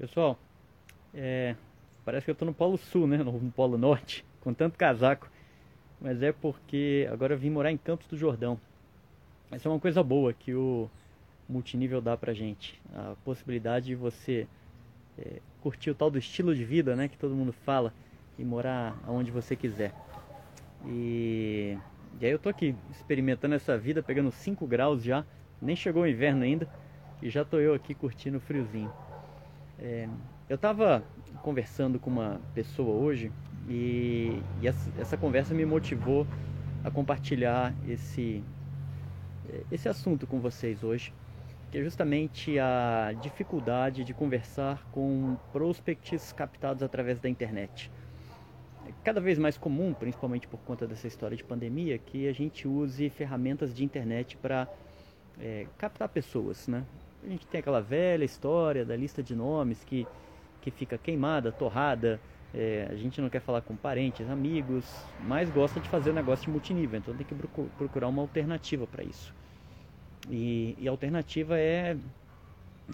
Pessoal, é, parece que eu estou no Polo Sul, né? No, no Polo Norte, com tanto casaco. Mas é porque agora eu vim morar em Campos do Jordão. Essa é uma coisa boa que o multinível dá pra gente. A possibilidade de você é, curtir o tal do estilo de vida, né? Que todo mundo fala. E morar aonde você quiser. E, e aí eu tô aqui, experimentando essa vida, pegando 5 graus já. Nem chegou o inverno ainda. E já tô eu aqui curtindo o friozinho. É, eu estava conversando com uma pessoa hoje e, e essa, essa, conversa me motivou a compartilhar esse, esse assunto com vocês hoje, que é justamente a dificuldade de conversar com prospects captados através da internet. É cada vez mais comum, principalmente por conta dessa história de pandemia, que a gente use ferramentas de internet para é, captar pessoas, né? A gente tem aquela velha história da lista de nomes que, que fica queimada, torrada. É, a gente não quer falar com parentes, amigos, mas gosta de fazer um negócio de multinível. Então tem que procurar uma alternativa para isso. E, e, a alternativa é,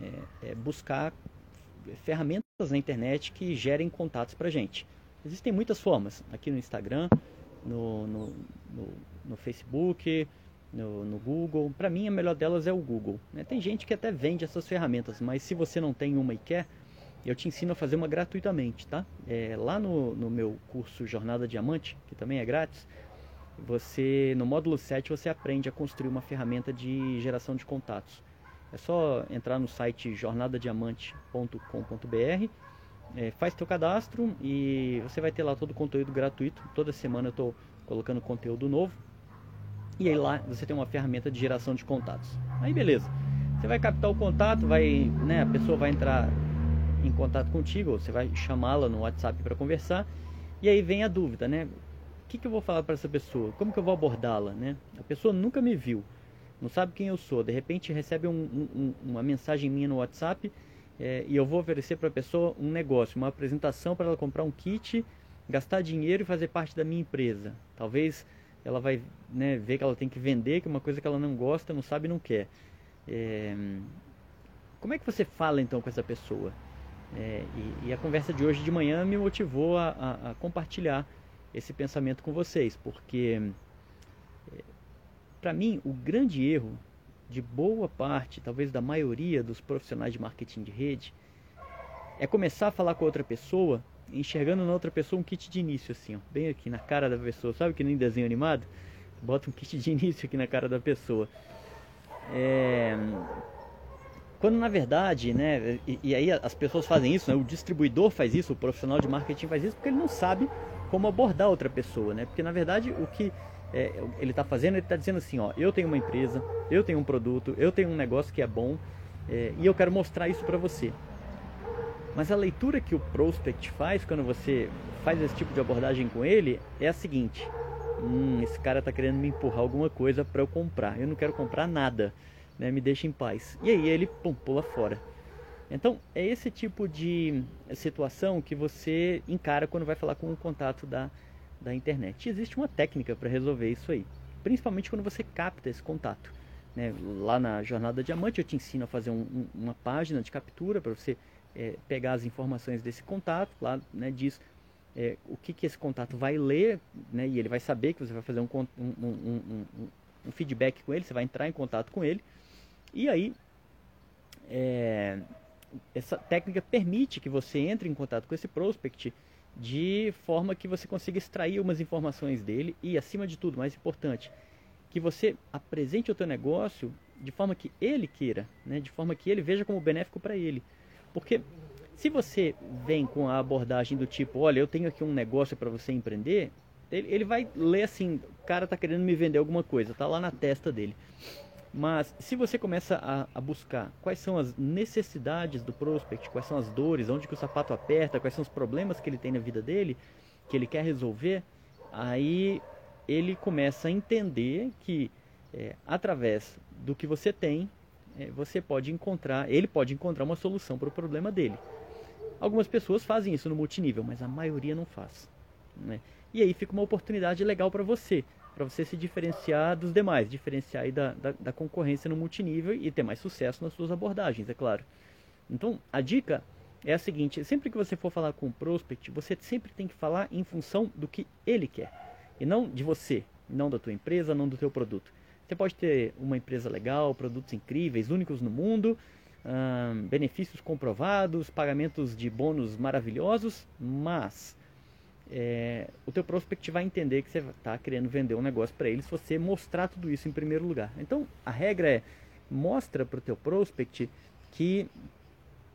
é, é, buscar ferramentas na internet que gerem contatos para gente. Existem muitas formas aqui no Instagram, no, no, no, no Facebook, no, no Google. Para mim, a melhor delas é o Google. Né? Tem gente que até vende essas ferramentas, mas se você não tem uma e quer, eu te ensino a fazer uma gratuitamente, tá? É, lá no, no meu curso Jornada Diamante, que também é grátis, você no módulo 7 você aprende a construir uma ferramenta de geração de contatos. É só entrar no site jornadadiamante.com.br, é, faz teu cadastro e você vai ter lá todo o conteúdo gratuito. Toda semana eu estou colocando conteúdo novo e aí lá você tem uma ferramenta de geração de contatos. Aí beleza. Você vai captar o contato, vai, né, a pessoa vai entrar em contato contigo, você vai chamá-la no WhatsApp para conversar. E aí vem a dúvida, né? O que, que eu vou falar para essa pessoa? Como que eu vou abordá-la, né? A pessoa nunca me viu, não sabe quem eu sou. De repente recebe um, um, uma mensagem minha no WhatsApp é, e eu vou oferecer para a pessoa um negócio, uma apresentação para ela comprar um kit, gastar dinheiro e fazer parte da minha empresa. Talvez ela vai né, ver que ela tem que vender, que é uma coisa que ela não gosta, não sabe não quer. É, como é que você fala então com essa pessoa? É, e, e, a conversa de hoje de manhã me motivou a, a, a compartilhar esse pensamento com vocês, porque é, para mim o grande erro de boa parte, talvez da maioria dos profissionais de marketing de rede, é começar a falar com outra pessoa enxergando na outra pessoa um kit de início, assim, ó, bem aqui na cara da pessoa. Sabe que nem desenho animado? Bota um kit de início aqui na cara da pessoa. É... Quando na verdade, né, e, e, aí as pessoas fazem isso, né, o distribuidor faz isso, o profissional de marketing faz isso, porque ele não sabe como abordar outra pessoa, né? Porque na verdade o que é, ele está fazendo, ele está dizendo assim, ó, eu tenho uma empresa, eu tenho um produto, eu tenho um negócio que é bom é, e eu quero mostrar isso para você. Mas a leitura que o prospect faz quando você faz esse tipo de abordagem com ele é a seguinte: hum, esse cara está querendo me empurrar alguma coisa para eu comprar. Eu não quero comprar nada, né? Me deixa em paz. E aí ele pum, pula fora. Então é esse tipo de situação que você encara quando vai falar com o contato da, da internet. existe uma técnica para resolver isso aí, principalmente quando você capta esse contato. Né? Lá na Jornada Diamante eu te ensino a fazer um, um, uma página de captura para você é, pegar as informações desse contato, lá né, diz é, o que, que esse contato vai ler, né, e ele vai saber que você vai fazer um, um, um, um, feedback com ele, você vai entrar em contato com ele, e aí é, essa técnica permite que você entre em contato com esse prospect de forma que você consiga extrair umas informações dele e, acima de tudo, mais importante, que você apresente o teu negócio de forma que ele queira, né, de forma que ele veja como benéfico para ele. Porque se você vem com a abordagem do tipo, olha, eu tenho aqui um negócio para você empreender, ele, ele, vai ler assim, o cara está querendo me vender alguma coisa, tá lá na testa dele. Mas se você começa a, a, buscar quais são as necessidades do prospect, quais são as dores, onde que o sapato aperta, quais são os problemas que ele tem na vida dele, que ele quer resolver, aí ele começa a entender que é, através do que você tem, você pode encontrar, ele pode encontrar uma solução para o problema dele. Algumas pessoas fazem isso no multinível, mas a maioria não faz. Né? E aí fica uma oportunidade legal para você, para você se diferenciar dos demais, diferenciar da, da, da, concorrência no multinível e ter mais sucesso nas suas abordagens, é claro. Então, a dica é a seguinte: sempre que você for falar com o prospect, você sempre tem que falar em função do que ele quer e não de você, não da tua empresa, não do teu produto. Você pode ter uma empresa legal, produtos incríveis, únicos no mundo, hum, benefícios comprovados, pagamentos de bônus maravilhosos, mas é, o teu prospect vai entender que você está querendo vender um negócio para ele se você mostrar tudo isso em primeiro lugar. Então a regra é mostra para o teu prospect que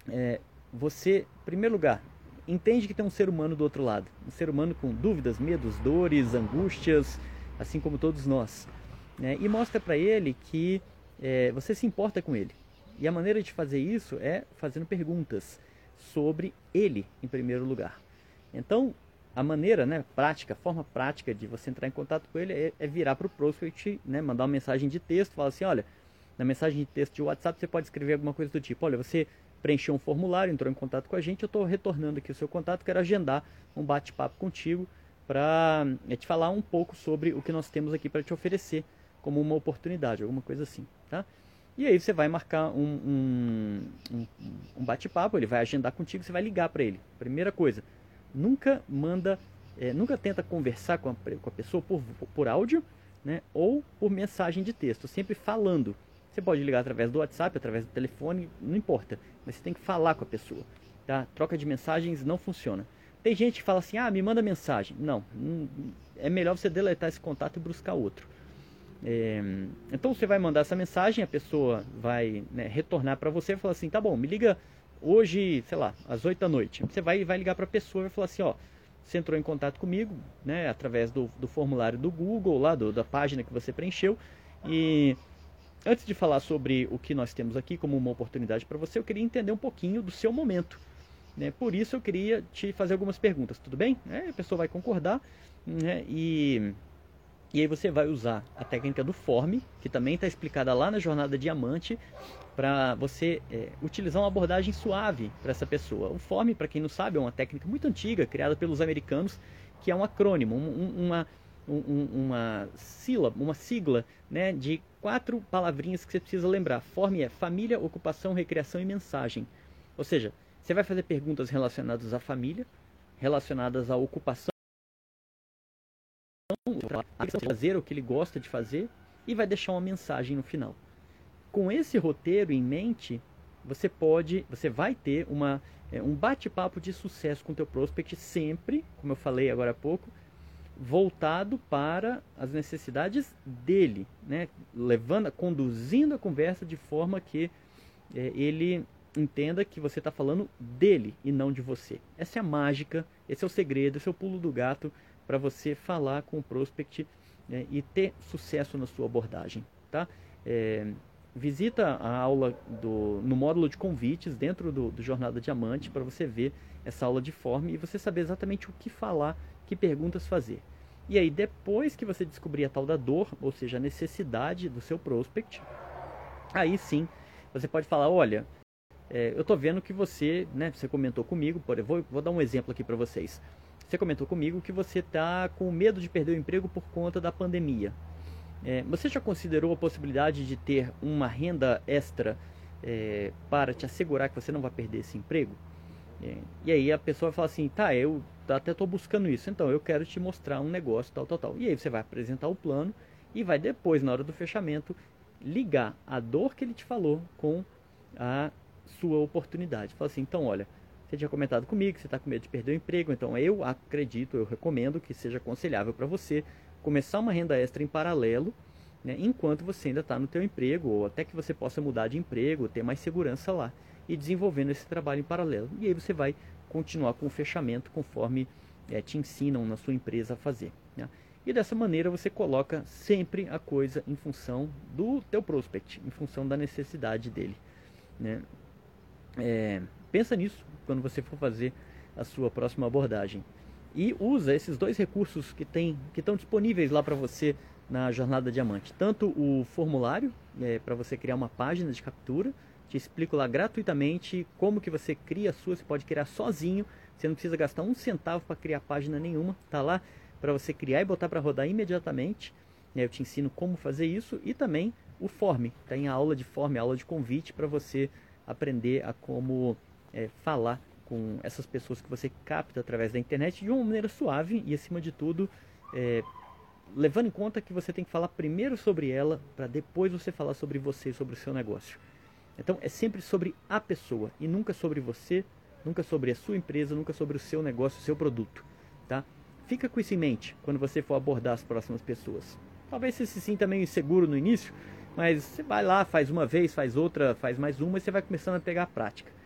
é, você, em primeiro lugar, entende que tem um ser humano do outro lado, um ser humano com dúvidas, medos, dores, angústias, assim como todos nós, né? e mostra para ele que é, você se importa com ele. E a maneira de fazer isso é fazendo perguntas sobre ele em primeiro lugar. Então, a maneira né, prática, a forma prática de você entrar em contato com ele é, é virar para o prospect, né, mandar uma mensagem de texto, falar assim, olha, na mensagem de texto de WhatsApp você pode escrever alguma coisa do tipo, olha, você preencheu um formulário, entrou em contato com a gente, eu estou retornando aqui o seu contato, quero agendar um bate-papo contigo para é, te falar um pouco sobre o que nós temos aqui para te oferecer como uma oportunidade, alguma coisa assim, tá? E aí você vai marcar um, um, um, um bate-papo, ele vai agendar contigo, você vai ligar para ele. Primeira coisa, nunca manda, é, nunca tenta conversar com a, com a pessoa por, por áudio, né, ou por mensagem de texto, sempre falando. Você pode ligar através do WhatsApp, através do telefone, não importa, mas você tem que falar com a pessoa. Tá? Troca de mensagens não funciona. Tem gente que fala assim, ah, me manda mensagem. Não, é melhor você deletar esse contato e buscar outro. É, então você vai mandar essa mensagem, a pessoa vai né, retornar para você e falar assim, tá bom, me liga hoje, sei lá, às 8 da noite. Você vai, vai ligar para a pessoa e vai falar assim, ó, você entrou em contato comigo, né, através do, do formulário do Google, lá do, da página que você preencheu, e antes de falar sobre o que nós temos aqui como uma oportunidade para você, eu queria entender um pouquinho do seu momento. Né? Por isso eu queria te fazer algumas perguntas, tudo bem? É, a pessoa vai concordar né? e e aí você vai usar a técnica do form, que também está explicada lá na jornada diamante, para você é, utilizar uma abordagem suave para essa pessoa. O form, para quem não sabe, é uma técnica muito antiga, criada pelos americanos, que é um acrônimo, um, uma, um, uma sílaba, uma sigla né, de quatro palavrinhas que você precisa lembrar. Form é família, ocupação, recreação e mensagem. Ou seja, você vai fazer perguntas relacionadas à família, relacionadas à ocupação, fazer o que ele gosta de fazer e vai deixar uma mensagem no final. Com esse roteiro em mente, você pode, você vai ter uma, é, um bate-papo de sucesso com o teu prospect sempre, como eu falei agora há pouco, voltado para as necessidades dele, né? levando, conduzindo a conversa de forma que é, ele entenda que você está falando dele e não de você. Essa é a mágica, esse é o segredo, esse é o pulo do gato para você falar com o prospect né, e ter sucesso na sua abordagem. Tá? É, visita a aula do, no módulo de convites dentro do, do Jornada Diamante para você ver essa aula de forma e você saber exatamente o que falar, que perguntas fazer. E aí, depois que você descobrir a tal da dor, ou seja, a necessidade do seu prospect, aí sim você pode falar: olha, é, eu estou vendo que você, né, você comentou comigo, por, vou, vou dar um exemplo aqui para vocês. Você comentou comigo que você está com medo de perder o emprego por conta da pandemia. É, você já considerou a possibilidade de ter uma renda extra é, para te assegurar que você não vai perder esse emprego? É, e aí a pessoa fala assim, tá, eu até estou buscando isso, então eu quero te mostrar um negócio, tal, tal, tal. E aí você vai apresentar o plano e vai depois, na hora do fechamento, ligar a dor que ele te falou com a sua oportunidade. Fala assim, então olha, você tinha comentado comigo que você está com medo de perder o emprego, então eu acredito, eu recomendo que seja aconselhável para você começar uma renda extra em paralelo, né, enquanto você ainda está no teu emprego, ou até que você possa mudar de emprego, ter mais segurança lá, e desenvolvendo esse trabalho em paralelo. E aí você vai continuar com o fechamento conforme é, te ensinam na sua empresa a fazer. Né? E dessa maneira você coloca sempre a coisa em função do teu prospect, em função da necessidade dele. Né? É, pensa nisso quando você for fazer a sua próxima abordagem. E usa esses dois recursos que, tem, que estão disponíveis lá para você na Jornada Diamante. Tanto o formulário, é, para você criar uma página de captura, te explico lá gratuitamente como que você cria a sua, você pode criar sozinho, você não precisa gastar um centavo para criar página nenhuma, tá lá para você criar e botar para rodar imediatamente. Eu te ensino como fazer isso e também o form, tem a aula de form, a aula de convite para você aprender a como é, falar com essas pessoas que você capta através da internet de uma maneira suave e, acima de tudo, é, levando em conta que você tem que falar primeiro sobre ela para depois você falar sobre você, sobre o seu negócio. Então é sempre sobre a pessoa e nunca sobre você, nunca sobre a sua empresa, nunca sobre o seu negócio, o seu produto, tá? Fica com isso em mente quando você for abordar as próximas pessoas. Talvez você se sinta meio inseguro no início, mas você vai lá, faz uma vez, faz outra, faz mais uma e você vai começando a pegar a prática.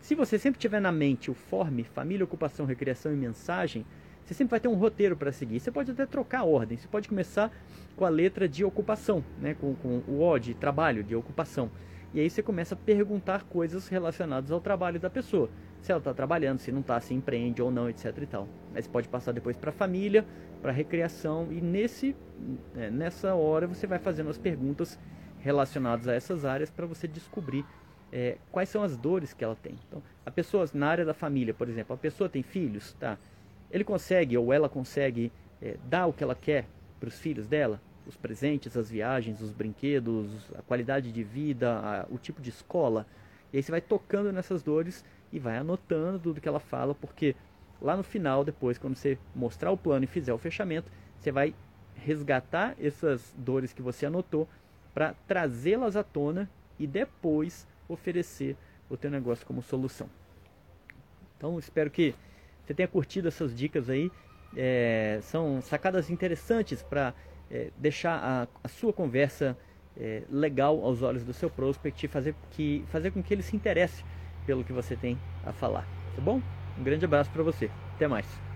Se você sempre tiver na mente o forme, família, ocupação, recreação e mensagem, você sempre vai ter um roteiro para seguir. Você pode até trocar a ordem. Você pode começar com a letra de ocupação, né? com, com o O de trabalho, de ocupação. E aí você começa a perguntar coisas relacionadas ao trabalho da pessoa. Se ela está trabalhando, se não está, se empreende ou não, etc. E tal. Aí você pode passar depois para a família, para a recreação. E nesse, é, nessa hora você vai fazendo as perguntas relacionadas a essas áreas para você descobrir é, quais são as dores que ela tem. Então, a pessoa na área da família, por exemplo, a pessoa tem filhos, tá? ele consegue ou ela consegue é, dar o que ela quer para os filhos dela, os presentes, as viagens, os brinquedos, a qualidade de vida, a, o tipo de escola. E aí você vai tocando nessas dores e vai anotando tudo que ela fala, porque lá no final, depois, quando você mostrar o plano e fizer o fechamento, você vai resgatar essas dores que você anotou para trazê-las à tona e depois oferecer o teu negócio como solução. Então, espero que você tenha curtido essas dicas aí. É, são sacadas interessantes para é, deixar a, a, sua conversa é, legal aos olhos do seu prospect e fazer, que, fazer com que ele se interesse pelo que você tem a falar. Tá bom? Um grande abraço para você. Até mais.